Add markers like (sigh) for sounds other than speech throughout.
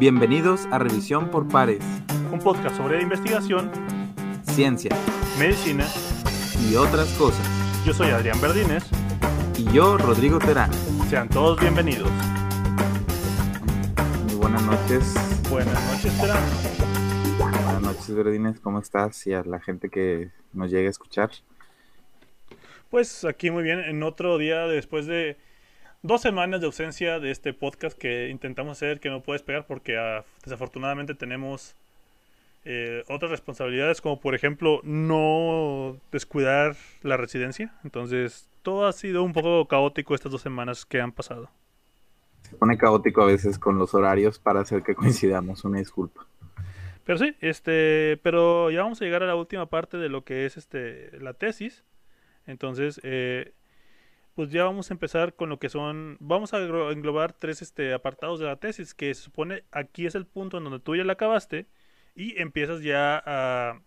Bienvenidos a Revisión por Pares, un podcast sobre investigación, ciencia, medicina y otras cosas. Yo soy Adrián Verdines. Y yo, Rodrigo Terán. Sean todos bienvenidos. Muy buenas noches. Buenas noches, Terán. Buenas noches, Verdines. ¿Cómo estás? Y a la gente que nos llegue a escuchar. Pues aquí muy bien, en otro día después de dos semanas de ausencia de este podcast que intentamos hacer que no puedes pegar porque ah, desafortunadamente tenemos eh, otras responsabilidades como por ejemplo no descuidar la residencia. Entonces todo ha sido un poco caótico estas dos semanas que han pasado. Se pone caótico a veces con los horarios para hacer que coincidamos, una disculpa. Pero sí, este, pero ya vamos a llegar a la última parte de lo que es este la tesis. Entonces, eh, pues ya vamos a empezar con lo que son, vamos a englobar tres este, apartados de la tesis, que se supone aquí es el punto en donde tú ya la acabaste y empiezas ya a,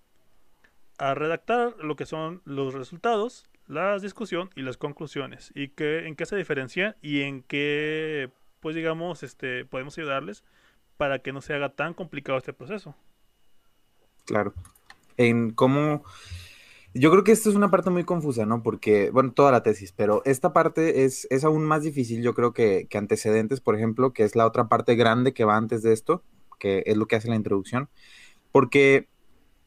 redactar lo que son los resultados, la discusión y las conclusiones, y que, en qué se diferencian y en qué, pues digamos, este, podemos ayudarles para que no se haga tan complicado este proceso. Claro. En cómo yo creo que esta es una parte muy confusa, ¿no? Porque, bueno, toda la tesis, pero esta parte es, es aún más difícil, yo creo que, que, antecedentes, por ejemplo, que es la otra parte grande que va antes de esto, que es lo que hace la introducción, porque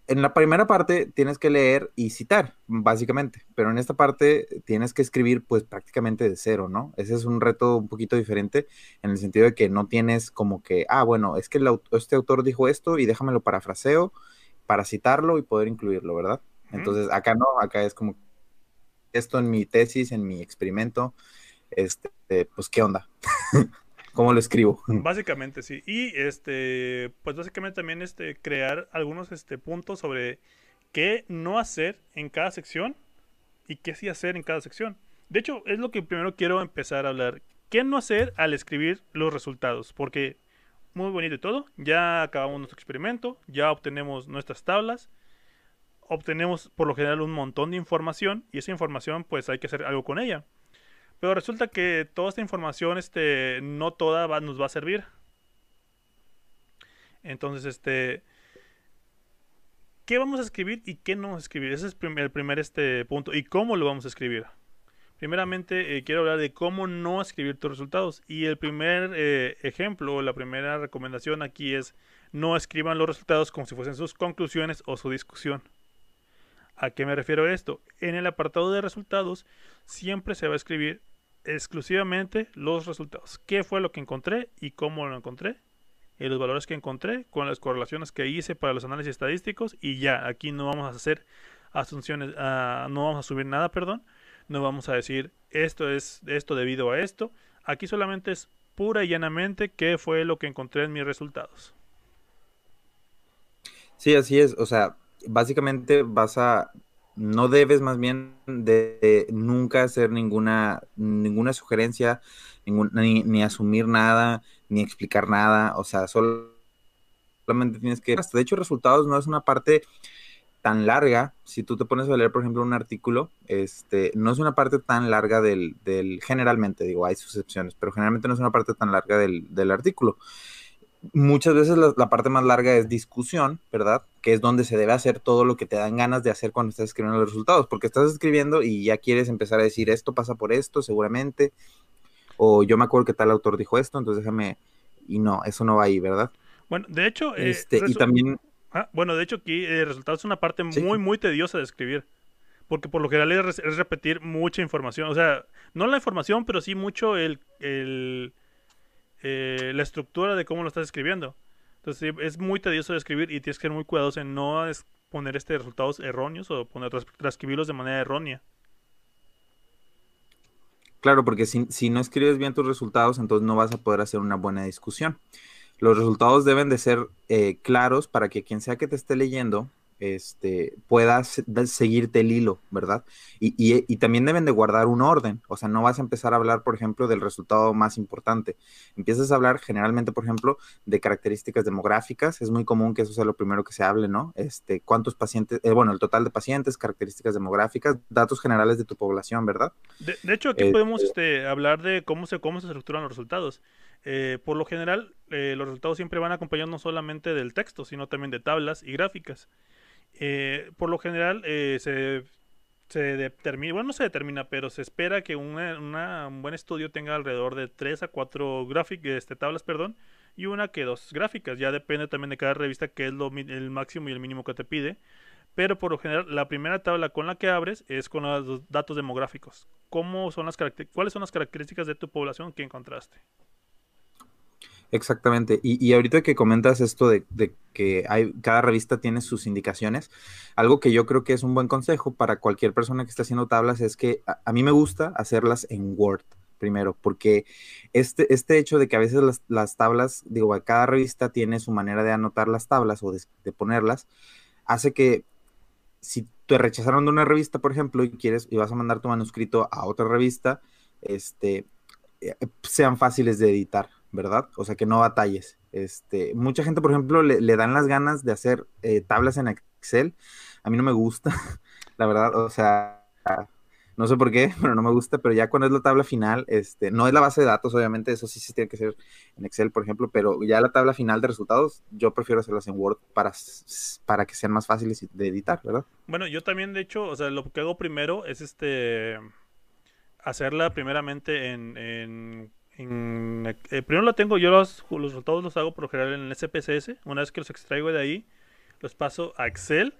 en la primera parte tienes que leer y citar, básicamente, pero en esta parte tienes que escribir pues prácticamente de cero, ¿no? Ese es un reto un poquito diferente en el sentido de que no tienes como que, ah, bueno, es que este autor dijo esto y déjamelo parafraseo para citarlo y poder incluirlo, ¿verdad? Entonces, acá no, acá es como esto en mi tesis, en mi experimento, este, pues, ¿qué onda? (laughs) ¿Cómo lo escribo? Básicamente, sí. Y este, pues básicamente también este, crear algunos este, puntos sobre qué no hacer en cada sección y qué sí hacer en cada sección. De hecho, es lo que primero quiero empezar a hablar. ¿Qué no hacer al escribir los resultados? Porque muy bonito y todo. Ya acabamos nuestro experimento, ya obtenemos nuestras tablas obtenemos por lo general un montón de información y esa información pues hay que hacer algo con ella. Pero resulta que toda esta información este, no toda nos va a servir. Entonces, este, ¿qué vamos a escribir y qué no vamos a escribir? Ese es el primer este, punto. ¿Y cómo lo vamos a escribir? Primeramente, eh, quiero hablar de cómo no escribir tus resultados. Y el primer eh, ejemplo, la primera recomendación aquí es no escriban los resultados como si fuesen sus conclusiones o su discusión. ¿A qué me refiero esto? En el apartado de resultados siempre se va a escribir exclusivamente los resultados. ¿Qué fue lo que encontré y cómo lo encontré? Y los valores que encontré con las correlaciones que hice para los análisis estadísticos y ya, aquí no vamos a hacer asunciones, uh, no vamos a subir nada, perdón, no vamos a decir esto es esto debido a esto, aquí solamente es pura y llanamente qué fue lo que encontré en mis resultados. Sí, así es, o sea, básicamente vas a, no debes más bien de, nunca hacer ninguna, ninguna sugerencia, ni, asumir nada, ni explicar nada, o sea, solamente tienes que, de hecho, resultados no es una parte tan larga, si tú te pones a leer, por ejemplo, un artículo, este, no es una parte tan larga del, del generalmente, digo, hay sus excepciones, pero generalmente no es una parte tan larga del, del artículo muchas veces la, parte más larga es discusión, ¿verdad? Que es donde se debe hacer todo lo que te dan ganas de hacer cuando estás escribiendo los resultados, porque estás escribiendo y ya quieres empezar a decir esto pasa por esto, seguramente, o yo me acuerdo que tal autor dijo esto, entonces déjame, y no, eso no va ahí, ¿verdad? Bueno, de hecho, eh, este, y también... Ah, bueno, de hecho aquí el resultado es una parte muy, muy tediosa de escribir, porque por lo general es, es, repetir mucha información, o sea, no la información, pero sí mucho el, el eh, la estructura de cómo lo estás escribiendo. Entonces es muy tedioso de escribir y tienes que ser muy cuidadoso en no poner este resultados erróneos o poner transcribirlos de manera errónea. Claro, porque si, no escribes bien tus resultados, entonces no vas a poder hacer una buena discusión. Los resultados deben de ser eh, claros para que quien sea que te esté leyendo este, puedas seguirte el hilo, ¿verdad? Y, también deben de guardar un orden, o sea, no vas a empezar a hablar, por ejemplo, del resultado más importante. Empiezas a hablar generalmente, por ejemplo, de características demográficas, es muy común que eso sea lo primero que se hable, ¿no? Este, cuántos pacientes, eh, bueno, el total de pacientes, características demográficas, datos generales de tu población, ¿verdad? De, hecho, aquí podemos este, este, hablar de cómo se, cómo se estructuran los resultados. Eh, por lo general, eh, los resultados siempre van acompañados no solamente del texto, sino también de tablas y gráficas. Eh, por lo general se, se, determina, bueno, no se determina, pero se espera que una, un buen estudio tenga alrededor de 3 a 4 gráficas, este, tablas, perdón, y una que dos gráficas. Ya depende también de cada revista qué es lo, el máximo y el mínimo que te pide. Pero por lo general, la primera tabla con la que abres es con los datos demográficos. ¿Cómo son las ¿Cuáles son las características de tu población que encontraste? Exactamente. Y, ahorita que comentas esto de, que hay, cada revista tiene sus indicaciones, algo que yo creo que es un buen consejo para cualquier persona que esté haciendo tablas es que a, mí me gusta hacerlas en Word primero, porque este, este hecho de que a veces las, tablas, digo, cada revista tiene su manera de anotar las tablas o de, ponerlas, hace que si te rechazaron de una revista, por ejemplo, y quieres y vas a mandar tu manuscrito a otra revista, este, eh, sean fáciles de editar. ¿Verdad? O sea, que no batalles. Este, mucha gente, por ejemplo, le, dan las ganas de hacer eh, tablas en Excel. A mí no me gusta, (laughs) la verdad, o sea, no sé por qué, (laughs) pero no me gusta, pero ya cuando es la tabla final, este, no es la base de datos, obviamente, eso sí, sí tiene que ser en Excel, por ejemplo, pero ya la tabla final de resultados, yo prefiero hacerlas en Word para, para que sean más fáciles de editar, ¿verdad? Bueno, yo también, de hecho, o sea, lo que hago primero es este hacerla primeramente en en, eh, primero lo tengo, yo los, los resultados los hago por lo general en el SPSS. Una vez que los extraigo de ahí, los paso a Excel.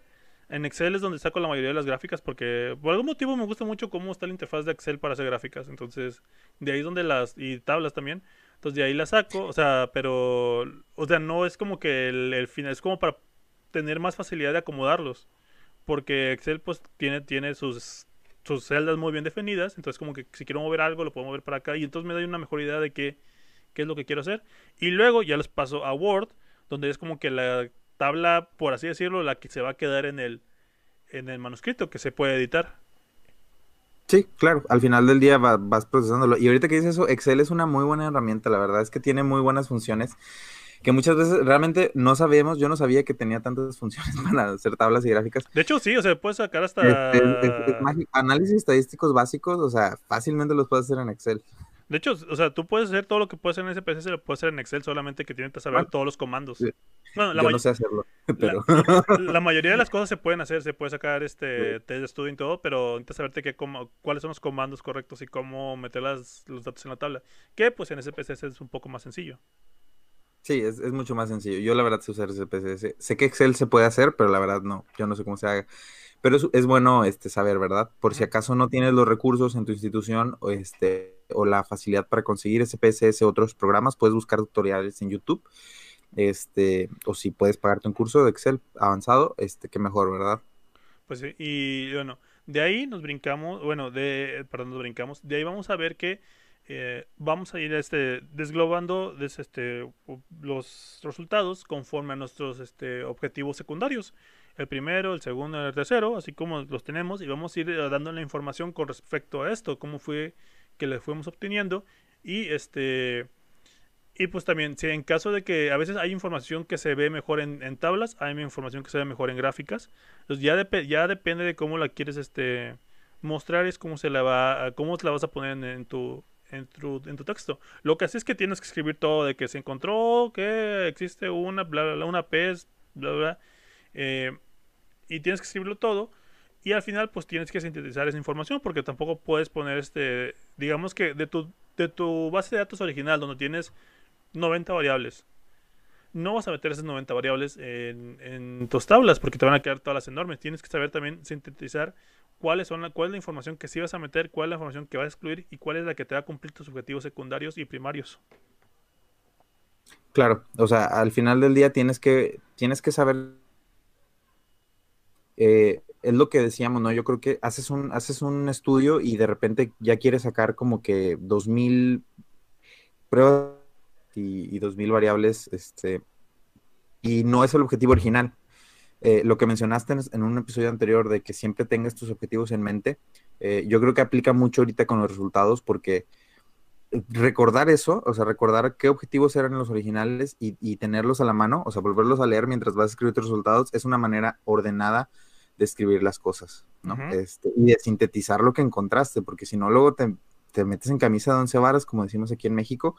En Excel es donde saco la mayoría de las gráficas porque por algún motivo me gusta mucho cómo está la interfaz de Excel para hacer gráficas. Entonces, de ahí es donde las... y tablas también. Entonces, de ahí las saco. O sea, pero... O sea, no es como que el, el final... Es como para tener más facilidad de acomodarlos. Porque Excel pues tiene, tiene sus sus celdas muy bien definidas, entonces como que si quiero mover algo lo puedo mover para acá y entonces me doy una mejor idea de qué, qué es lo que quiero hacer. Y luego ya les paso a Word, donde es como que la tabla, por así decirlo, la que se va a quedar en el, en el manuscrito, que se puede editar. Sí, claro, al final del día vas procesándolo. Y ahorita que dices eso, Excel es una muy buena herramienta, la verdad es que tiene muy buenas funciones que muchas veces realmente no sabemos, yo no sabía que tenía tantas (laughs) funciones para hacer tablas y gráficas. De hecho, sí, o sea, puedes sacar hasta... análisis estadísticos básicos, o sea, fácilmente los puedes hacer en Excel. De hecho, o sea, tú puedes hacer todo lo que puedes hacer en SPSS, lo puedes hacer en Excel, solamente que tienes que saber todos los comandos. Bueno, la yo no sé hacerlo, (laughs) pero... (laughs) La, mayoría de las cosas se pueden hacer, se puede sacar este test de estudio y todo, pero necesitas saberte qué, cómo, cuáles son los comandos correctos y cómo meter las, los datos en la tabla. Que pues en SPSS es un poco más sencillo. Sí, es, mucho más sencillo. Yo la verdad sé usar SPSS. Sé que Excel se puede hacer, pero la verdad no. Yo no sé cómo se haga. Pero es, es bueno este, saber, ¿verdad? Por si acaso no tienes los recursos en tu institución o, este, o la facilidad para conseguir SPSS o otros programas, puedes buscar tutoriales en YouTube. Este, o si puedes pagarte un curso de Excel avanzado, este, qué mejor, ¿verdad? Pues sí, y bueno, de ahí nos brincamos, bueno, de, perdón, nos brincamos, de ahí vamos a ver que eh, vamos a ir este, desglobando este, los resultados conforme a nuestros este, objetivos secundarios. El primero, el segundo, el tercero, así como los tenemos, y vamos a ir eh, dando la información con respecto a esto, cómo fue que le fuimos obteniendo. Y este. Y pues también, si en caso de que a veces hay información que se ve mejor en, tablas, hay información que se ve mejor en gráficas. Entonces ya, depende de cómo la quieres este, mostrar, es cómo se la va, cómo la vas a poner en tu, en tu, en tu texto. Lo que hace es que tienes que escribir todo de que se encontró, que existe una, bla, bla, bla una pez, bla, bla, eh, y tienes que escribirlo todo. Y al final, pues tienes que sintetizar esa información porque tampoco puedes poner este, digamos que de tu, de tu base de datos original, donde tienes 90 variables, no vas a meter esas 90 variables en, en, tus tablas porque te van a quedar todas las enormes. Tienes que saber también sintetizar cuáles son la, cuál es la información que sí vas a meter, cuál es la información que vas a excluir y cuál es la que te va a cumplir tus objetivos secundarios y primarios. Claro, o sea, al final del día tienes que, tienes que saber, eh, es lo que decíamos, ¿no? Yo creo que haces un, haces un estudio y de repente ya quieres sacar como que 2000 pruebas y, y 2000 variables, este, y no es el objetivo original. Eh, lo que mencionaste en, un episodio anterior de que siempre tengas tus objetivos en mente, eh, yo creo que aplica mucho ahorita con los resultados porque recordar eso, o sea, recordar qué objetivos eran los originales y, tenerlos a la mano, o sea, volverlos a leer mientras vas a escribir tus resultados, es una manera ordenada de escribir las cosas, ¿no? este, y de sintetizar lo que encontraste, porque si no, luego te, te, metes en camisa de once varas, como decimos aquí en México,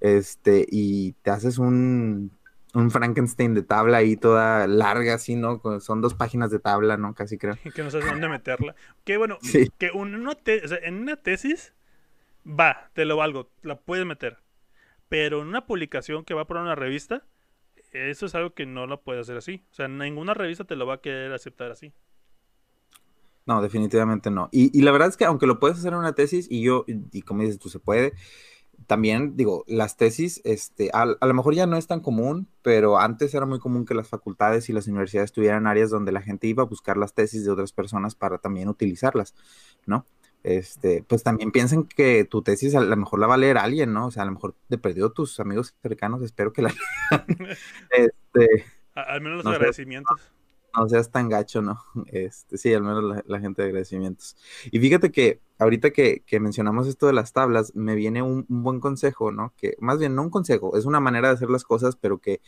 este, y te haces un, un Frankenstein de tabla ahí toda larga, así, ¿no? Son dos páginas de tabla, ¿no? Casi creo. (laughs) que no sabes dónde meterla. Que bueno, que una en una tesis va, te lo valgo, la puedes meter. Pero en una publicación que va por una revista, eso es algo que no lo puedes hacer así. O sea, ninguna revista te lo va a querer aceptar así. No, definitivamente no. Y, la verdad es que aunque lo puedes hacer en una tesis, y yo, y, como dices tú, se puede, también digo, las tesis, este, a, a, lo mejor ya no es tan común, pero antes era muy común que las facultades y las universidades tuvieran áreas donde la gente iba a buscar las tesis de otras personas para también utilizarlas, ¿no? este, pues también piensen que tu tesis a lo mejor la va a leer alguien, ¿no? O sea, a lo mejor te perdió tus amigos cercanos, espero que la (laughs) (laughs) este, al menos los agradecimientos. No seas tan gacho, ¿no? (laughs) Este, sí, al menos la, gente de agradecimientos. Y fíjate que ahorita que, mencionamos esto de las tablas, me viene un, buen consejo, ¿no? Que más bien no un consejo, es una manera de hacer las cosas, pero que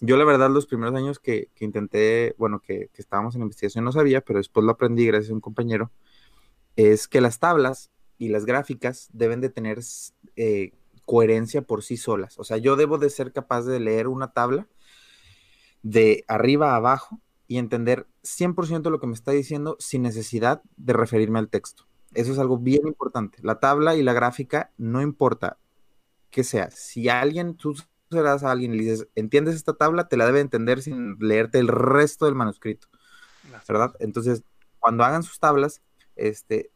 yo la verdad los primeros años que, intenté, bueno, que, que, estábamos en investigación no sabía, pero después lo aprendí gracias a un compañero es que las tablas y las gráficas deben de tener eh, coherencia por sí solas. O sea, yo debo de ser capaz de leer una tabla de arriba a abajo y entender 100% lo que me está diciendo sin necesidad de referirme al texto. Eso es algo bien importante. La tabla y la gráfica no importa que sea. Si alguien, tú serás a alguien y le dices, ¿entiendes esta tabla? Te la debe entender sin leerte el resto del manuscrito. ¿Verdad? Entonces, cuando hagan sus tablas, este,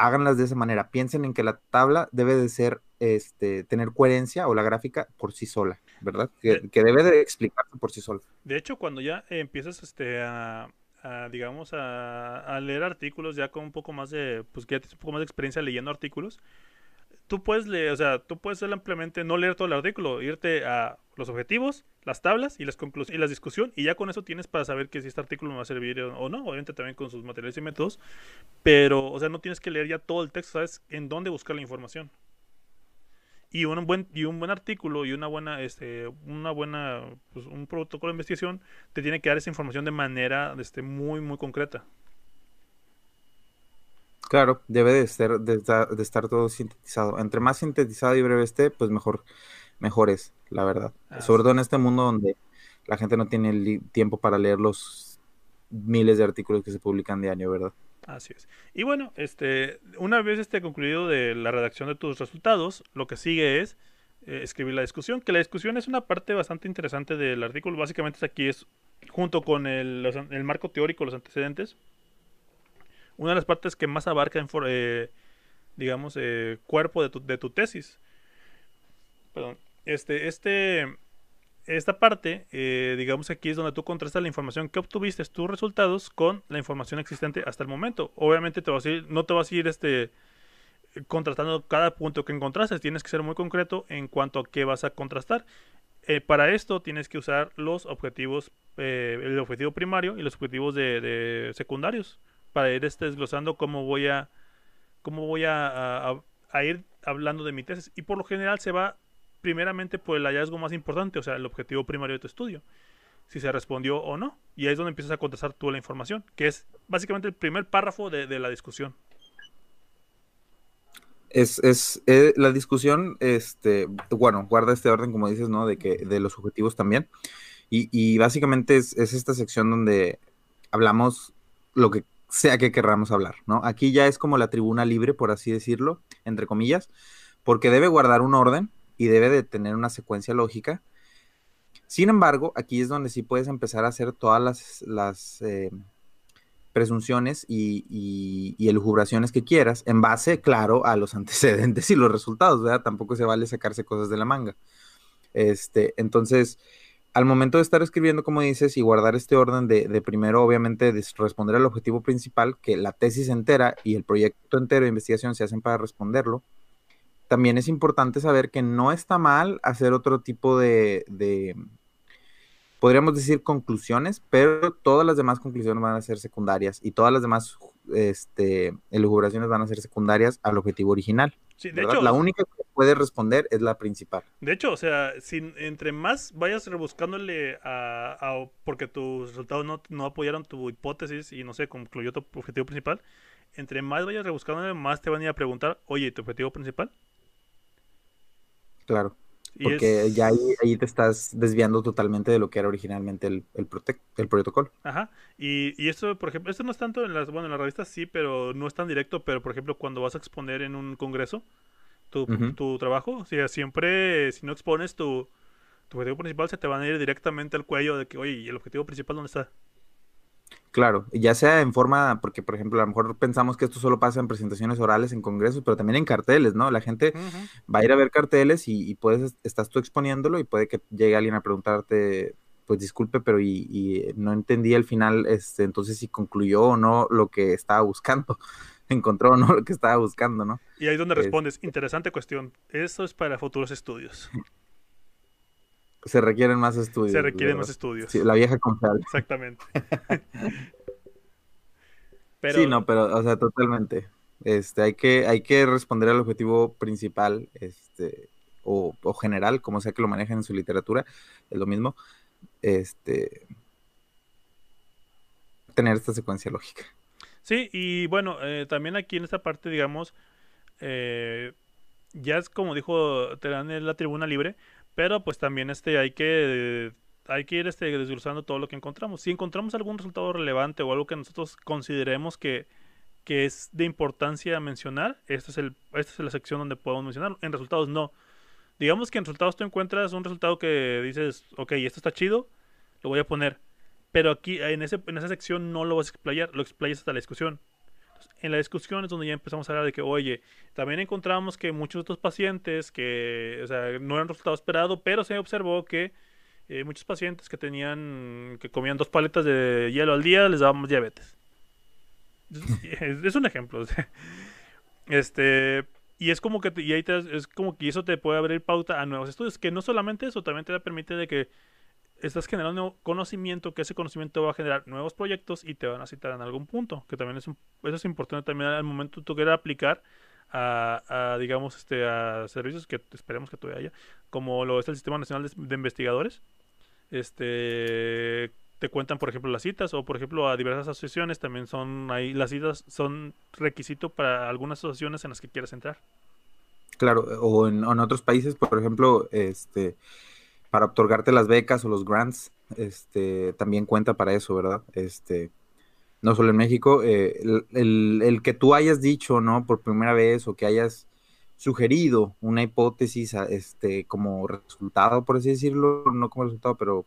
háganlas de esa manera. Piensen en que la tabla debe de ser, este, tener coherencia o la gráfica por sí sola, ¿verdad? Que, debe de explicarse por sí sola. De hecho, cuando ya empiezas este, a, digamos, a, leer artículos ya con un poco más de, pues que ya tienes un poco más de experiencia leyendo artículos, tú puedes leer, o sea, tú puedes simplemente no leer todo el artículo, irte a los objetivos, las tablas y las conclusiones y la discusión y ya con eso tienes para saber que si este artículo me va a servir o no, obviamente también con sus materiales y métodos, pero o sea, no tienes que leer ya todo el texto, sabes en dónde buscar la información. Y un buen y un buen artículo y una buena este una buena pues, un protocolo de investigación te tiene que dar esa información de manera este muy muy concreta. Claro, debe de, ser, de, estar todo sintetizado. Entre más sintetizado y breve esté, pues mejor, mejor es, la verdad. Sobre todo en este mundo donde la gente no tiene el tiempo para leer los miles de artículos que se publican diario, ¿verdad? Así es. Y bueno, este, una vez esté concluido de la redacción de tus resultados, lo que sigue es eh, escribir la discusión, que la discusión es una parte bastante interesante del artículo. Básicamente aquí es junto con el, el marco teórico, los antecedentes, una de las partes que más abarca, en eh, digamos, eh, cuerpo de tu, tesis. Perdón. Este, este, esta parte, eh, digamos aquí es donde tú contrastas la información que obtuviste, tus resultados, con la información existente hasta el momento. Obviamente no te vas a ir este, contrastando cada punto que encontraste, tienes que ser muy concreto en cuanto a qué vas a contrastar. para esto tienes que usar los objetivos, el objetivo primario y los objetivos de secundarios para ir este, desglosando cómo voy a cómo voy a, a, ir hablando de mi tesis. Y por lo general se va primeramente por el hallazgo más importante, o sea, el objetivo primario de tu estudio. Si se respondió o no. Y ahí es donde empiezas a contestar tú la información, que es básicamente el primer párrafo de, la discusión. Es, es eh, la discusión, este, bueno, guarda este orden, como dices, ¿no? De que, de los objetivos también. Y, básicamente es, esta sección donde hablamos lo que sea que querramos hablar, ¿no? Aquí ya es como la tribuna libre, por así decirlo, entre comillas, porque debe guardar un orden y debe de tener una secuencia lógica. Sin embargo, aquí es donde sí puedes empezar a hacer todas las, eh, presunciones y, y, que quieras, en base, claro, a los (laughs) antecedentes y los resultados, ¿verdad? Tampoco se vale sacarse cosas de la manga. Este, entonces, al momento de estar escribiendo, como dices, y guardar este orden de, primero, obviamente, de responder al objetivo principal, que la tesis entera y el proyecto entero de investigación se hacen para responderlo, también es importante saber que no está mal hacer otro tipo de, podríamos decir conclusiones, pero todas las demás conclusiones van a ser secundarias y todas las demás este, elucubraciones van a ser secundarias al objetivo original. Sí, de hecho, la única que puede responder es la principal. De hecho, o sea, si entre más vayas rebuscándole a, porque tus resultados no, no, apoyaron tu hipótesis y no sé, concluyó tu objetivo principal, entre más vayas rebuscándole, más te van a ir a preguntar, oye, ¿tu objetivo principal? Claro. Porque ya ahí, te estás desviando totalmente de lo que era originalmente el, el, el protocolo. Ajá. Y, y esto, por ejemplo, esto no es tanto en las, bueno, en las revistas sí, pero no es tan directo, pero por ejemplo, cuando vas a exponer en un congreso tu, tu trabajo, o sea, siempre, si no expones tu, tu objetivo principal, se te van a ir directamente al cuello de que, oye, ¿y el objetivo principal dónde está? Claro, ya sea en forma, porque por ejemplo, a lo mejor pensamos que esto solo pasa en presentaciones orales, en congresos, pero también en carteles, ¿no? La gente va a ir a ver carteles y, puedes, estás tú exponiéndolo y puede que llegue alguien a preguntarte, pues disculpe, pero y, no entendí al final, este, entonces si concluyó o no lo que estaba buscando, (laughs) encontró o no lo que estaba buscando, ¿no? Y ahí es donde respondes, interesante cuestión, eso es para futuros estudios. Se requieren más estudios. Se requieren más estudios. Sí, la vieja confiable. Exactamente. (laughs) Sí, no, pero, o sea, totalmente. Este, hay que, hay que responder al objetivo principal, este, o, general, como sea que lo manejen en su literatura, es lo mismo. Este, tener esta secuencia lógica. Sí, y bueno, eh, también aquí en esta parte, digamos, eh, ya es como dijo Terán en la tribuna libre, pero pues también este hay que hay que ir este, desglosando todo lo que encontramos. Si encontramos algún resultado relevante o algo que nosotros consideremos que, que es de importancia mencionar, esta es, el, esta es la sección donde podemos mencionarlo. En resultados no. Digamos que en resultados tú encuentras un resultado que dices, ok, esto está chido, lo voy a poner. Pero aquí en, ese, en esa sección no lo vas a explayar, lo explayas hasta la discusión en la discusión es donde ya empezamos a hablar de que, oye, también encontramos que muchos de estos pacientes que, o sea, no eran resultado esperado, pero se observó que eh, muchos pacientes que tenían, que comían dos paletas de hielo al día, les dábamos diabetes. (laughs) Es, un ejemplo. Este, y es como que, y ahí es como que eso te puede abrir pauta a nuevos estudios, que no solamente eso, también te permite de que estás generando conocimiento, que ese conocimiento va a generar nuevos proyectos y te van a citar en algún punto, que también es eso es importante también al momento tú quieras aplicar a, digamos, este, a servicios que esperemos que todavía haya, como lo es el Sistema Nacional de, Investigadores, este, te cuentan, por ejemplo, las citas o, por ejemplo, a diversas asociaciones también son ahí, las citas son requisito para algunas asociaciones en las que quieras entrar. Claro, o en otros países, por ejemplo, este, para otorgarte las becas o los grants, este, también cuenta para eso, ¿verdad? Este, no solo en México, eh, el, que tú hayas dicho, ¿no? Por primera vez o que hayas sugerido una hipótesis, este, como resultado, por así decirlo, no como resultado, pero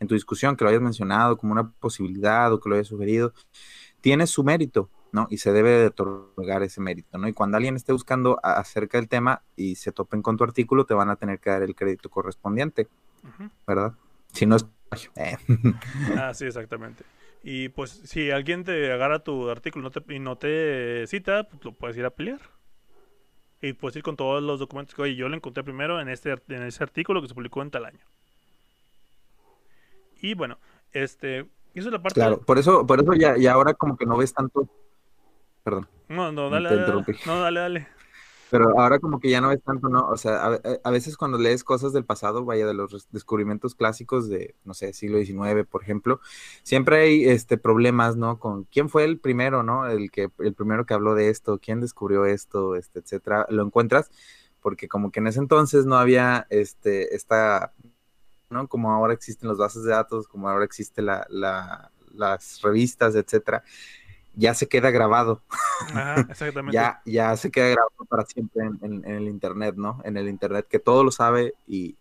en tu discusión, que lo hayas mencionado como una posibilidad o que lo hayas sugerido, tiene su mérito, ¿no? Y se debe de otorgar ese mérito, ¿no? Y cuando alguien esté buscando acerca del tema y se topen con tu artículo, te van a tener que dar el crédito correspondiente, ¿verdad? Si no es... Eh. (laughs) ah, sí, exactamente. Y pues si alguien te agarra tu artículo y no te cita, pues lo puedes ir a pelear. Y puedes ir con todos los documentos que, oye, yo lo encontré primero en, este, en ese artículo que se publicó en tal año. Y bueno, este, eso es la parte... Claro, por eso, por eso ya, ya ahora como que no ves tanto Perdón. No, no, dale, dale, No, dale, dale. Pero ahora como que ya no es tanto, ¿no? O sea, a, veces cuando lees cosas del pasado, vaya, de los descubrimientos clásicos de, no sé, siglo XIX, por ejemplo, siempre hay este problemas, ¿no? Con quién fue el primero, ¿no? El que, el primero que habló de esto, quién descubrió esto, este, etcétera. Lo encuentras porque como que en ese entonces no había este, esta, ¿no? Como ahora existen los bases de datos, como ahora existe la, la, las revistas, etcétera ya se queda grabado. (laughs) exactamente. ya, ya se queda grabado para siempre en, el internet, ¿no? En el internet que todo lo sabe y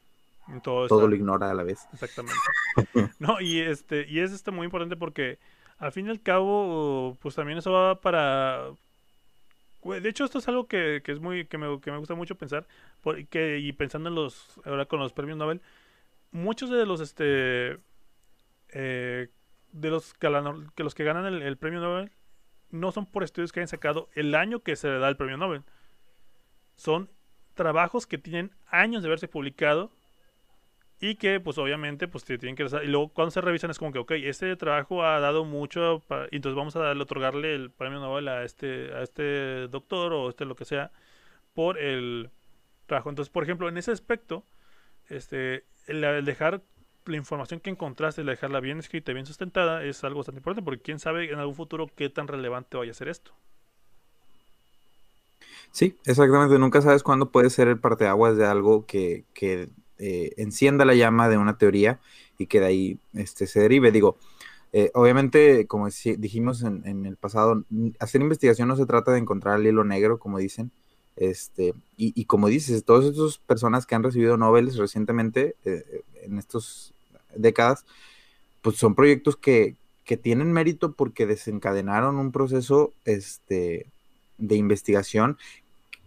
todo, lo ignora a la vez. Exactamente. (laughs) no, y este, y es este muy importante porque al fin y al cabo, pues también eso va para de hecho, esto es algo que, es muy, que me, que me, gusta mucho pensar, porque, y pensando en los, ahora con los premios Nobel, muchos de los, este, eh, de los que, los que ganan el, el premio Nobel no son por estudios que hayan sacado el año que se le da el premio Nobel. Son trabajos que tienen años de haberse publicado y que pues obviamente pues tienen que y luego cuando se revisan es como que ok este trabajo ha dado mucho y entonces vamos a darle otorgarle el premio Nobel a este a este doctor o este lo que sea por el trabajo entonces por ejemplo en ese aspecto este el, dejar la información que encontraste el dejarla bien escrita y bien sustentada es algo bastante importante porque quién sabe en algún futuro qué tan relevante vaya a ser esto Sí, exactamente. Nunca sabes cuándo puede ser el parteaguas de algo que, que eh, encienda la llama de una teoría y que de ahí este, se derive. Digo, eh, obviamente, como dijimos en, el pasado, hacer investigación no se trata de encontrar el hilo negro, como dicen. Este, y, como dices, todas estas personas que han recibido Nobel recientemente, eh, en estas décadas, pues son proyectos que, tienen mérito porque desencadenaron un proceso este, de investigación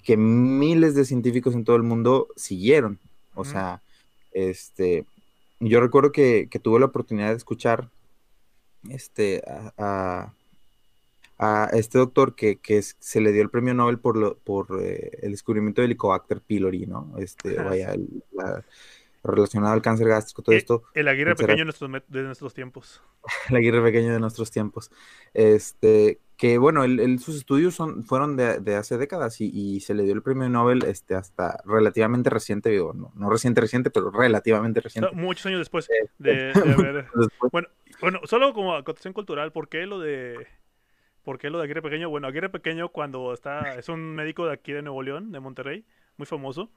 que miles de científicos en todo el mundo siguieron. O sea, este, yo recuerdo que, tuve la oportunidad de escuchar este, a, este doctor que, se le dio el premio Nobel por, lo, por eh, el descubrimiento del Helicobacter pylori, ¿no? Este, vaya, relacionado al cáncer gástrico, todo esto. El aguirre pequeño de nuestros, de nuestros tiempos. (laughs) el aguirre pequeño de nuestros tiempos. Este, que bueno, sus estudios son, fueron de, hace décadas y, se le dio el premio Nobel este, hasta relativamente reciente, digo, no, no reciente, reciente, pero relativamente reciente. muchos años después (laughs) de, haber... Bueno, bueno, solo como acotación cultural, ¿por qué lo de... ¿Por qué lo de Aguirre Pequeño? Bueno, Aguirre Pequeño cuando está, es un médico de aquí de Nuevo León, de Monterrey, muy famoso,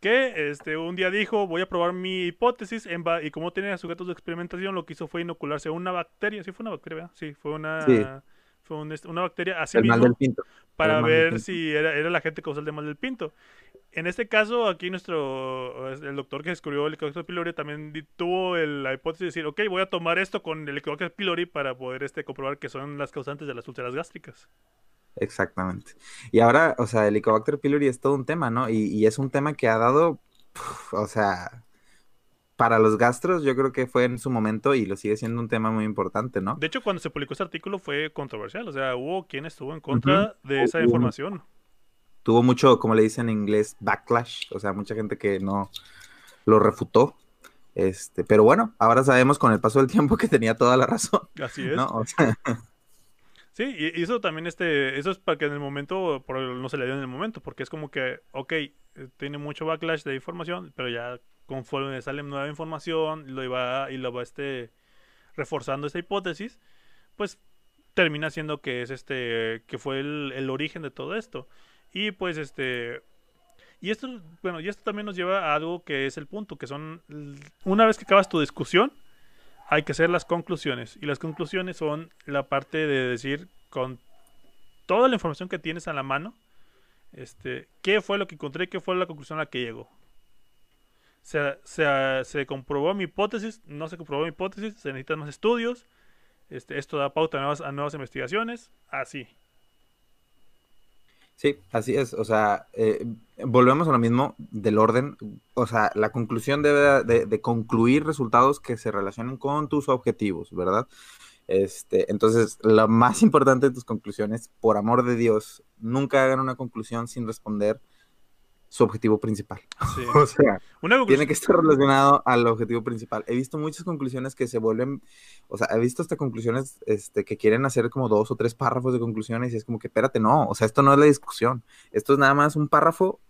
que este, un día dijo, voy a probar mi hipótesis, en y como tenía sujetos de experimentación, lo que hizo fue inocularse una bacteria, sí fue una bacteria, ¿verdad? Sí, fue una fue una bacteria así mismo del pinto. para ver si era, era, la gente causal de mal del pinto. En este caso, aquí nuestro, el doctor que descubrió el Helicobacter pylori también tuvo la hipótesis de decir, ok, voy a tomar esto con el Helicobacter pylori para poder este, comprobar que son las causantes de las úlceras gástricas. Exactamente. Y ahora, o sea, el Helicobacter pylori es todo un tema, ¿no? Y, y es un tema que ha dado, o sea, para los gastros yo creo que fue en su momento y lo sigue siendo un tema muy importante, ¿no? De hecho, cuando se publicó ese artículo fue controversial, o sea, hubo quien estuvo en contra de esa información. Tuvo mucho, como le dicen en inglés, backlash, o sea, mucha gente que no lo refutó. Este, pero bueno, ahora sabemos con el paso del tiempo que tenía toda la razón. Así es. (laughs) Sí, y eso también, este, eso es para que en el momento, por, no se le dio en el momento, porque es como que, ok, eh, tiene mucho backlash de información, pero ya conforme sale nueva información lo iba y lo va este reforzando esta hipótesis, pues termina siendo que es este que fue el, origen de todo esto. Y pues este y esto bueno, y esto también nos lleva a algo que es el punto, que son una vez que acabas tu discusión, hay que hacer las conclusiones y las conclusiones son la parte de decir con toda la información que tienes a la mano, este, qué fue lo que encontré, qué fue la conclusión a la que llegó se, se, se, comprobó mi hipótesis, no se comprobó mi hipótesis, se necesitan más estudios, este, esto da pauta a nuevas, a nuevas investigaciones, así. Sí, así es, o sea, eh, volvemos a lo mismo del orden, o sea, la conclusión debe de, concluir resultados que se relacionen con tus objetivos, ¿verdad? Este, entonces, lo más (laughs) importante de tus conclusiones, por amor de Dios, nunca hagan una conclusión sin responder su objetivo principal. (laughs) o sea, tiene que estar relacionado al objetivo principal. He visto muchas conclusiones que se vuelven, o sea, he visto hasta conclusiones este, que quieren hacer como dos o tres párrafos de conclusiones y es como que, espérate, no, o sea, esto no es la discusión, esto es nada más un párrafo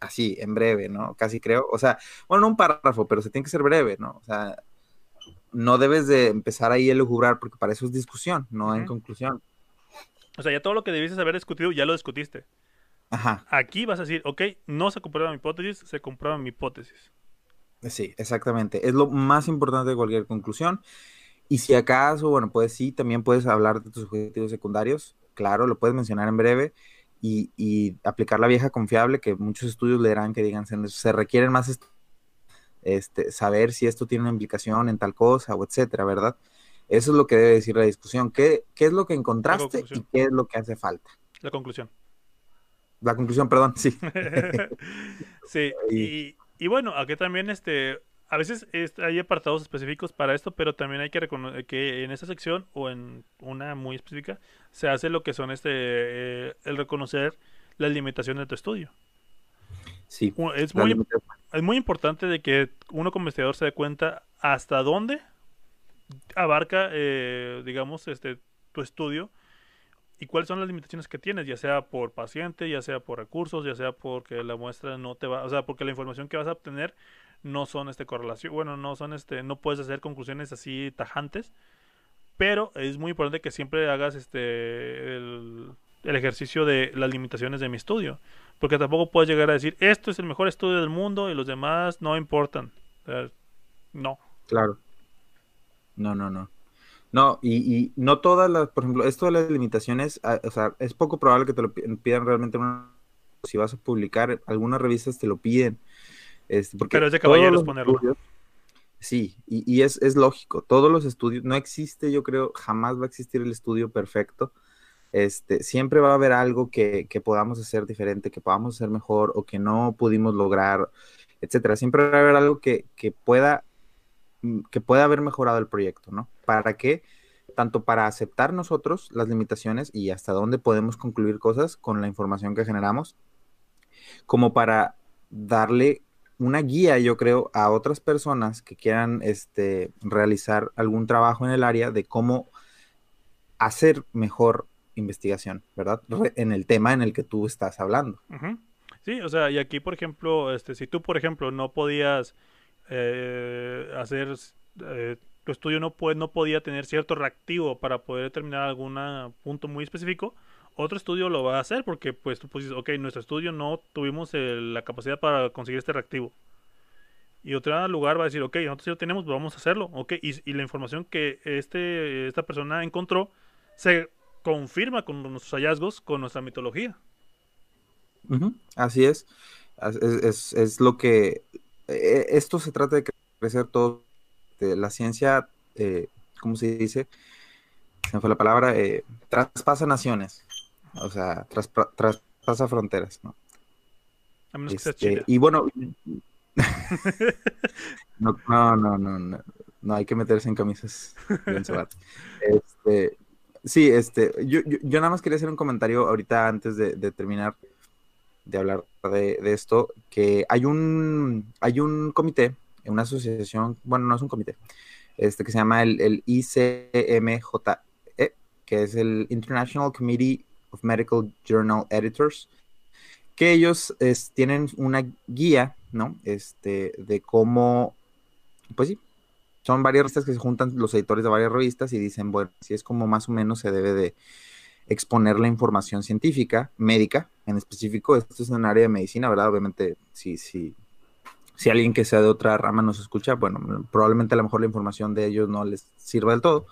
así, en breve, ¿no? Casi creo, o sea, bueno, no un párrafo, pero se tiene que ser breve, ¿no? O sea, no debes de empezar ahí a lujubrar porque para eso es discusión, no en conclusión. O sea, ya todo lo que debieses haber discutido, ya lo discutiste. Aquí vas a decir, ok, no se comprueba mi hipótesis, se comprueba mi hipótesis. Sí, exactamente. Es lo más importante de cualquier conclusión. Y si acaso, bueno, pues sí, también puedes hablar de tus objetivos secundarios. Claro, lo puedes mencionar en breve. Y, aplicar la vieja confiable, que muchos estudios le que digan, se, requieren más este, saber si esto tiene una implicación en tal cosa o etcétera, ¿verdad? Eso es lo que debe decir la discusión. ¿Qué, qué es lo que encontraste y qué es lo que hace falta? La conclusión. La conclusión, perdón, sí. (laughs) sí, (laughs) y, y, bueno, aquí también este, a veces hay apartados específicos para esto, pero también hay que reconocer que en esta sección o en una muy específica se hace lo que son este, eh, el reconocer las limitaciones de tu estudio. Sí. Es muy, es muy importante de que uno como investigador se dé cuenta hasta dónde abarca, eh, digamos, este tu estudio y cuáles son las limitaciones que tienes, ya sea por paciente, ya sea por recursos, ya sea porque la muestra no te va, o sea, porque la información que vas a obtener no son este correlación, bueno, no son este, no puedes hacer conclusiones así tajantes, pero es muy importante que siempre hagas este el, ejercicio de las limitaciones de mi estudio, porque tampoco puedes llegar a decir esto es el mejor estudio del mundo y los demás no importan, no. Claro. No, no, no. No, y, no todas las, por ejemplo, esto de las limitaciones, ah, o sea, es poco probable que te lo pidan realmente si vas a publicar, algunas revistas te lo piden. Este, porque Pero es de caballeros ponerlo. sí, y, es, es, lógico, todos los estudios, no existe, yo creo, jamás va a existir el estudio perfecto. Este, siempre va a haber algo que, que podamos hacer diferente, que podamos hacer mejor o que no pudimos lograr, etcétera. Siempre va a haber algo que, que pueda Mm, que puede haber mejorado el proyecto, ¿no? ¿Para qué? Tanto para aceptar nosotros las limitaciones y hasta dónde podemos concluir cosas con la información que generamos, como para darle una guía, yo creo, a otras personas que quieran este, realizar algún trabajo en el área de cómo hacer mejor investigación, ¿verdad? En el tema en el que tú estás hablando. Sí, o sea, y aquí, por ejemplo, este, si tú, por ejemplo, no podías eh, hacer eh, tu estudio no, puede, no podía tener cierto reactivo para poder determinar algún punto muy específico, otro estudio lo va a hacer porque pues tú pues ok, nuestro estudio no tuvimos la capacidad para conseguir este reactivo. Y otro lugar va a decir, ok, nosotros sí lo tenemos, vamos a hacerlo. Ok, y, la información que este, esta persona encontró se confirma con nuestros hallazgos, con nuestra mitología. Así es. Es, es. es, lo que eh, esto se trata de crecer todo. la ciencia, eh, ¿cómo se dice? Se me fue la palabra, eh, traspasa naciones, o sea, traspasa fronteras, ¿no? A menos que sea este, Y bueno, (laughs) no, no, no, no, no, hay que meterse en camisas (laughs) este, sí, este, yo, yo, nada más quería hacer un comentario ahorita antes de terminar de hablar de, esto, que hay un, hay un comité, una asociación, bueno, no es un comité, este que se llama el, ICMJE, que es el International Committee of Medical Journal Editors, que ellos tienen una guía, ¿no? Este, de cómo, pues sí, son varias revistas que se juntan los editores de varias revistas y dicen, bueno, si es como más o menos se debe de exponer la información científica, médica en específico. Esto es un área de medicina, ¿verdad? Obviamente, si, si, si alguien que sea de otra rama nos escucha, bueno, probablemente a lo mejor la información de ellos no les sirva del todo,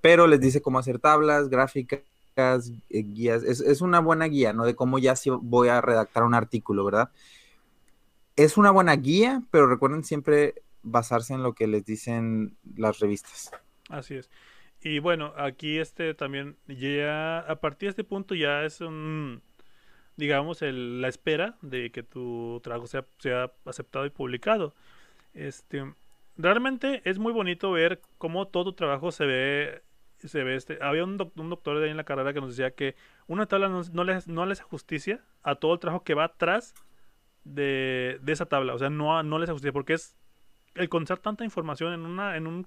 pero les dice cómo hacer tablas, gráficas, eh, guías. Es, una buena guía, ¿no? De cómo ya si voy a redactar un artículo, ¿verdad? Es una buena guía, pero recuerden siempre basarse en lo que les dicen las revistas. Así es. Y bueno, aquí este también ya a partir de este punto ya es un digamos el, la espera de que tu trabajo sea, sea aceptado y publicado. Este realmente es muy bonito ver cómo todo tu trabajo se ve se ve este había un, doctor de ahí en la carrera que nos decía que una tabla no, no, le, no justicia a todo el trabajo que va atrás de, de esa tabla o sea no, no le hace justicia porque es el conocer tanta información en una en un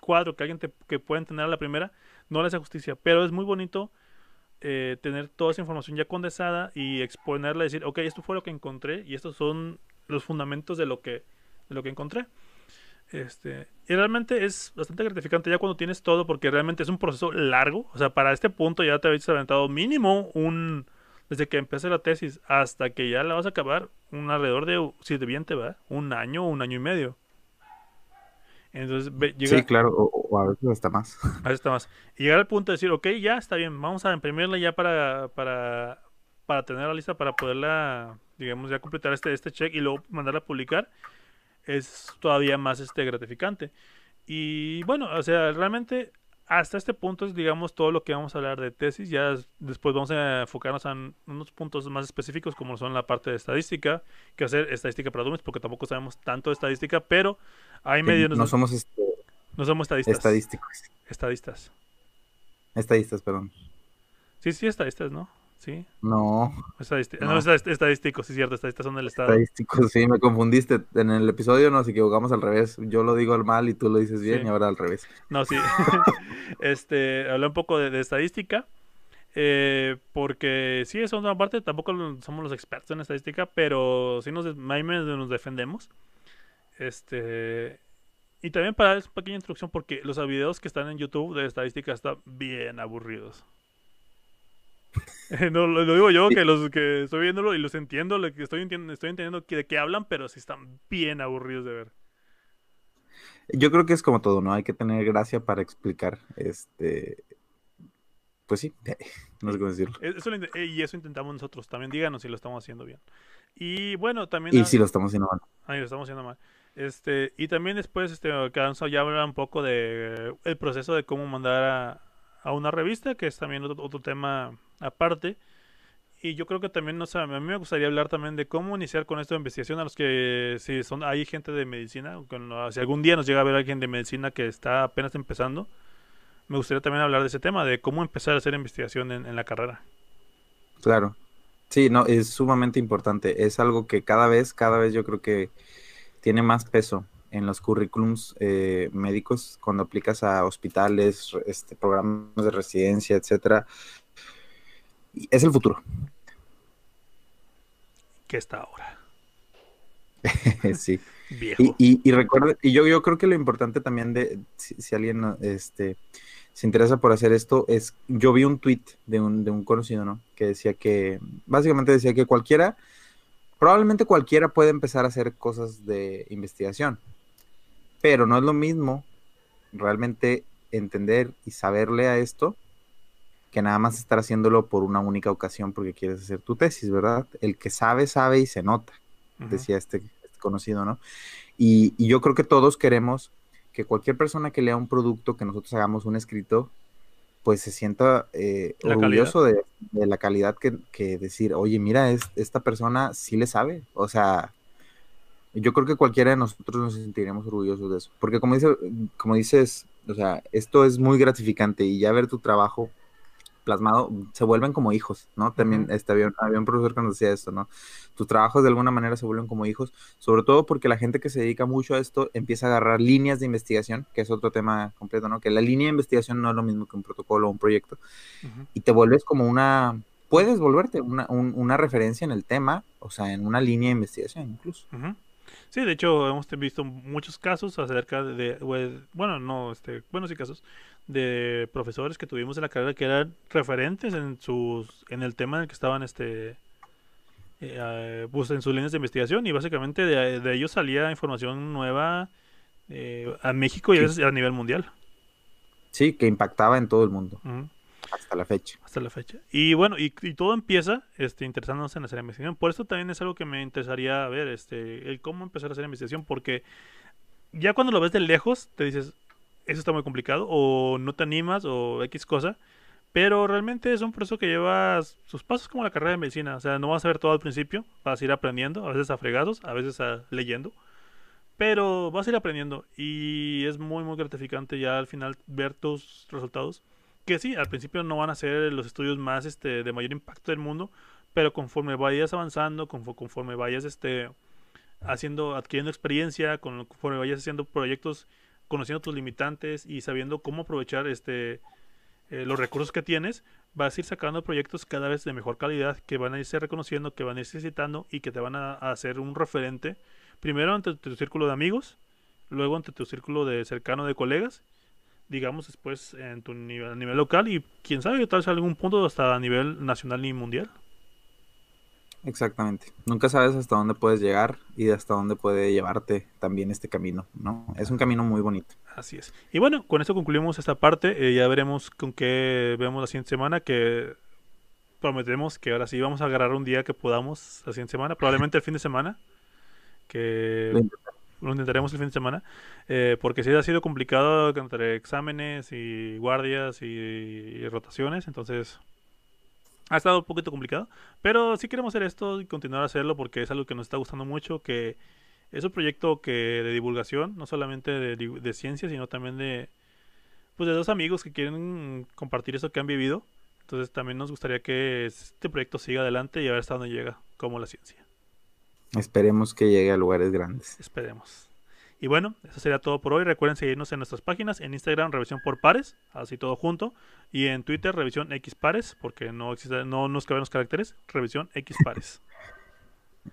cuadro que alguien te, que pueden tener a la primera, no le hace justicia. Pero es muy bonito eh, tener toda esa información ya condensada y exponerla decir, ok, esto fue lo que encontré y estos son los fundamentos de lo que, de lo que encontré. Este, y realmente es bastante gratificante ya cuando tienes todo porque realmente es un proceso largo. O sea, para este punto ya te habéis aventado mínimo un... Desde que empecé la tesis hasta que ya la vas a acabar, un alrededor de, si de bien te va, un año un año y medio. Entonces, Sí, claro, a veces hasta más. (laughs) A veces hasta más. Y llegar al punto de decir, ok, ya está bien, vamos a imprimirla ya para, para, para tenerla lista, para poderla, digamos, ya completar este, este check y luego mandarla a publicar, es todavía más este gratificante. Y bueno, o sea, realmente hasta este punto es, digamos, todo lo que vamos a hablar de tesis. Ya después vamos a enfocarnos en unos puntos más específicos, como son la parte de estadística, que hacer estadística para dummies, porque tampoco sabemos tanto de estadística, pero hay medios... No, somos... Este, no somos estadistas. Estadísticos. Estadistas. Estadistas, perdón. Sí, sí, estadistas, ¿no? ¿sí? No. Estadístico, no. estadístico, sí, cierto, estadísticos son del Estado. Estadístico, sí, me confundiste. En el episodio nos equivocamos al revés. Yo lo digo al mal y tú lo dices bien y ahora al revés. No, sí. (laughs) este, hablé un poco de, estadística. Eh, porque sí, eso es una parte, tampoco somos los expertos en estadística, pero sí nos, nos defendemos. Este, y también para dar una pequeña introducción, porque los videos que están en YouTube de estadística están bien aburridos. (laughs) no, lo, digo yo, que los que estoy viéndolo y los entiendo, lo que estoy, entendiendo, estoy entendiendo de qué hablan, pero sí están bien aburridos de ver. Yo creo que es como todo, ¿no? Hay que tener gracia para explicar. Este. Pues sí, (laughs) no sé cómo decirlo. y eso intentamos nosotros. También díganos si lo estamos haciendo bien. Y bueno, también. Y si lo estamos haciendo mal. Ahí lo estamos haciendo mal. Este, y también después, este, ya hablar un poco de el proceso de cómo mandar a, a una revista, que es también otro, tema aparte. Y yo creo que también, no sé, a mí me gustaría hablar también de cómo iniciar con esto de investigación a los que si son hay gente de medicina, si algún día nos llega a ver alguien de medicina que está apenas empezando, me gustaría también hablar de ese tema, de cómo empezar a hacer investigación en, en la carrera. Claro. Sí, no, es sumamente importante. Es algo que cada vez, cada vez yo creo que tiene más peso en los currículums eh, médicos cuando aplicas a hospitales, este, programas de residencia, etcétera. Es el futuro. ¿Qué está ahora? (laughs) sí. Y, y, recuerda, y yo, yo creo que lo importante también de si, alguien este, se interesa por hacer esto es, yo vi un tweet de un, de un conocido, ¿no? Que decía que, básicamente decía que cualquiera probablemente cualquiera puede empezar a hacer cosas de investigación, pero no es lo mismo realmente entender y saberle a esto que nada más estar haciéndolo por una única ocasión porque quieres hacer tu tesis, ¿verdad? El que sabe, sabe y se nota, decía este, este, conocido, ¿no? Y, y yo creo que todos queremos que cualquier persona que lea un producto, que nosotros hagamos un escrito, pues se sienta eh, orgulloso de, la calidad que, decir, oye, mira, es, esta persona sí le sabe. O sea, yo creo que cualquiera de nosotros nos sentiríamos orgullosos de eso. Porque como, dice, como dices, o sea, esto es muy gratificante y ya ver tu trabajo plasmado, se vuelven como hijos, ¿no? También este, había, un profesor que nos decía esto, ¿no? Tus trabajos de alguna manera se vuelven como hijos, sobre todo porque la gente que se dedica mucho a esto empieza a agarrar líneas de investigación, que es otro tema completo, ¿no? Que la línea de investigación no es lo mismo que un protocolo o un proyecto, y te vuelves como una, puedes volverte una, una, referencia en el tema, o sea, en una línea de investigación incluso. Sí, de hecho hemos visto muchos casos acerca de, bueno, no, este, buenos y casos de profesores que tuvimos en la carrera que eran referentes en sus, en el tema en el que estaban, este, eh, pues en sus líneas de investigación y básicamente de, ellos salía información nueva eh, a México y a veces a nivel mundial. Sí, que impactaba en todo el mundo. Hasta la fecha. Hasta la fecha. Y bueno, y, todo empieza este, interesándose en hacer investigación. Por eso también es algo que me interesaría ver, este, el cómo empezar a hacer investigación, porque ya cuando lo ves de lejos, te dices, eso está muy complicado, o no te animas, o X cosa. Pero realmente es un proceso que lleva sus pasos como la carrera de medicina. O sea, no vas a ver todo al principio, vas a ir aprendiendo, a veces a fregados, a veces a leyendo. Pero vas a ir aprendiendo y es muy, muy gratificante ya al final ver tus resultados que sí, al principio no van a ser los estudios más este, de mayor impacto del mundo, pero conforme vayas avanzando, conforme vayas este, haciendo, adquiriendo experiencia, conforme vayas haciendo proyectos, conociendo tus limitantes y sabiendo cómo aprovechar este, eh, los recursos que tienes, vas a ir sacando proyectos cada vez de mejor calidad que van a irse reconociendo, que van a ir necesitando y que te van a, hacer un referente, primero ante tu círculo de amigos, luego ante tu círculo de cercano de colegas digamos, después en tu nivel, a nivel local y quién sabe, tal vez algún punto hasta a nivel nacional y mundial. Exactamente. Nunca sabes hasta dónde puedes llegar y hasta dónde puede llevarte también este camino, ¿no? Es un camino muy bonito. Así es. Y bueno, con esto concluimos esta parte. Eh, ya veremos con qué vemos la siguiente semana, que prometemos que ahora sí vamos a agarrar un día que podamos la siguiente semana, probablemente el fin de semana. Que lo intentaremos el fin de semana, eh, porque sí ha sido complicado entre exámenes y guardias y, rotaciones, entonces ha estado un poquito complicado, pero sí queremos hacer esto y continuar a hacerlo porque es algo que nos está gustando mucho, que es un proyecto que de divulgación, no solamente de, de ciencia, sino también de pues de dos amigos que quieren compartir eso que han vivido Entonces también nos gustaría que este proyecto siga adelante y a ver hasta dónde llega, como la ciencia. Esperemos que llegue a lugares grandes. Esperemos. Y bueno, eso sería todo por hoy. Recuerden seguirnos en nuestras páginas, en Instagram, Revisión por Pares, así todo junto, y en Twitter, Revisión X Pares, porque no existe, no nos caben los caracteres, Revisión X Pares. (laughs)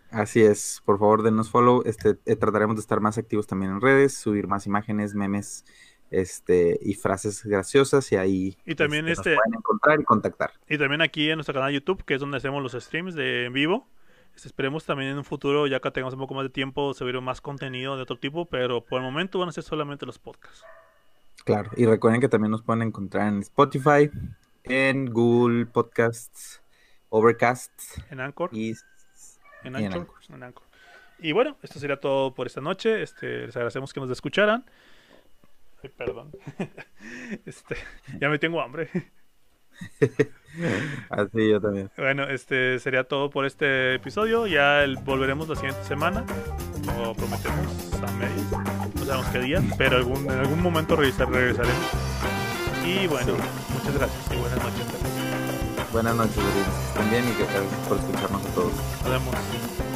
Así es, por favor denos follow, este, eh, trataremos de estar más activos también en redes, subir más imágenes, memes, este, y frases graciosas y ahí y también este, este, nos pueden encontrar y contactar. Y también aquí en nuestro canal de YouTube, que es donde hacemos los streams de en vivo. Esperemos también en un futuro, ya que tengamos un poco más de tiempo, subir más contenido de otro tipo, pero por el momento van a ser solamente los podcasts. Claro, y recuerden que también nos pueden encontrar en Spotify, en Google Podcasts, Overcast, en Anchor. Y, en, y Anchor, en Anchor. en Anchor. Y bueno, esto sería todo por esta noche. Este, les agradecemos que nos escucharan. Ay, perdón. (laughs) Este, ya me tengo hambre. (laughs) Así yo también. Bueno, este sería todo por este episodio. Ya el- volveremos la siguiente semana. Lo prometemos a medias. No sabemos qué día, pero algún, en algún momento revisar, regresaremos. Y bueno, muchas gracias y buenas noches. Buenas noches, bien y gracias por escucharnos a todos. Nos vemos.